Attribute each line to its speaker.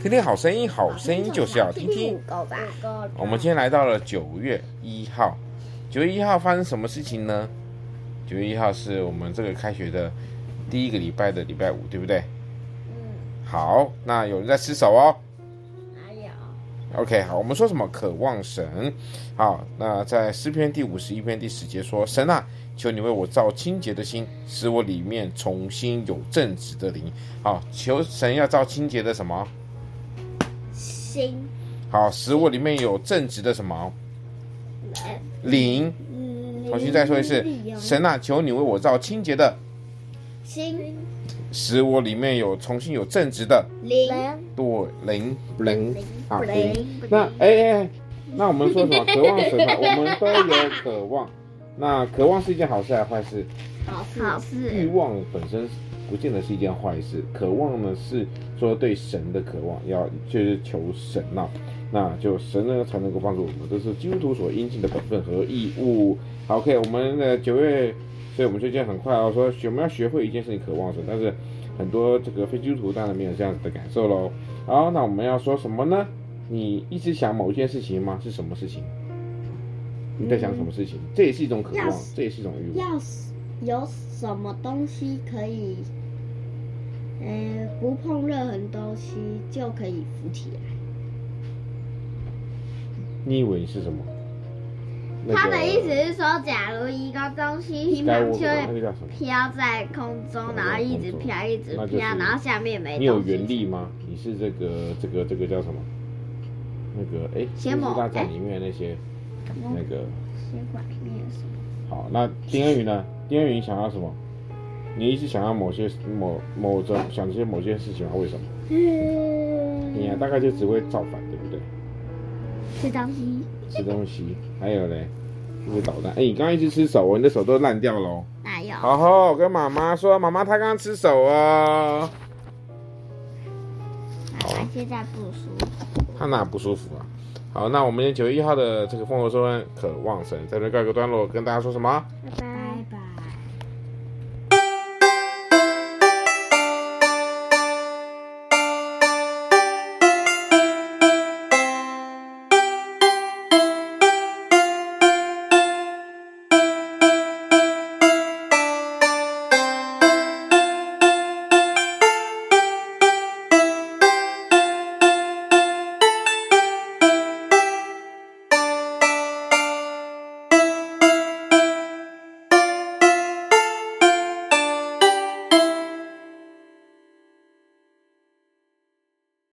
Speaker 1: 听听好声音，好声音就是要听听。我们今天来到了九月一号，九月一号发生什么事情呢？九月一号是我们这个开学的第一个礼拜的礼拜五，对不对？嗯。好，那有人在失手哦。
Speaker 2: 哪有
Speaker 1: ？OK，好，我们说什么？渴望神。好，那在诗篇第五十一篇第十节说：“神啊，求你为我造清洁的心，使我里面重新有正直的灵。”好，求神要造清洁的什么？
Speaker 2: 心。
Speaker 1: 好，食物里面有正直的什么？灵。重新再说一次，神啊，求你为我造清洁的
Speaker 2: 心，
Speaker 1: 使我里面有重新有正直的
Speaker 2: 灵。
Speaker 1: 对，灵灵啊灵。那哎哎哎，那我们说什么？渴望神啊，我们都有渴望。那渴望是一件好事还是坏事？
Speaker 2: 好事。好事。
Speaker 1: 欲望本身不见得是一件坏事，渴望呢是说对神的渴望，要就是求神呐、啊。那就神呢才能够帮助我们，这是基督徒所应尽的本分和义务。好，OK，我们的九月，所以我们最近很快哦，说我们要学会一件事情，渴望神，但是很多这个非基督徒当然没有这样子的感受喽。好，那我们要说什么呢？你一直想某一件事情吗？是什么事情？你在想什么事情？这也是一种渴望，这也是一种欲望。
Speaker 2: 要是有什么东西可以，呃，不碰任何东西就可以浮起来。
Speaker 1: 你以为是什么？
Speaker 2: 那个、他的意思是说，假如一个东西乒乓球飘在空中，然后一直飘，一直飘，然后下面没东西。
Speaker 1: 你有原力吗？你是这个这个这个叫什么？那个哎，仙魔大战里面那些那个。
Speaker 2: 血管里面有什么？
Speaker 1: 好，那丁恩宇呢？丁恩宇想要什么？你一直想要某些某某种想这些某些事情吗？为什么？嗯。你啊，大概就只会造反，对不对？
Speaker 2: 吃东西，
Speaker 1: 吃东西，还有嘞，是不是捣蛋？哎，你刚刚一直吃手，你的手都烂掉了。
Speaker 2: 哪有？
Speaker 1: 好好跟妈妈说，妈妈她刚刚吃手哦。
Speaker 2: 妈妈现在不舒服。
Speaker 1: 她哪不舒服啊？好，那我们九月一号的这个丰禾硕恩渴望神，在这告一个段落，跟大家说什
Speaker 2: 么？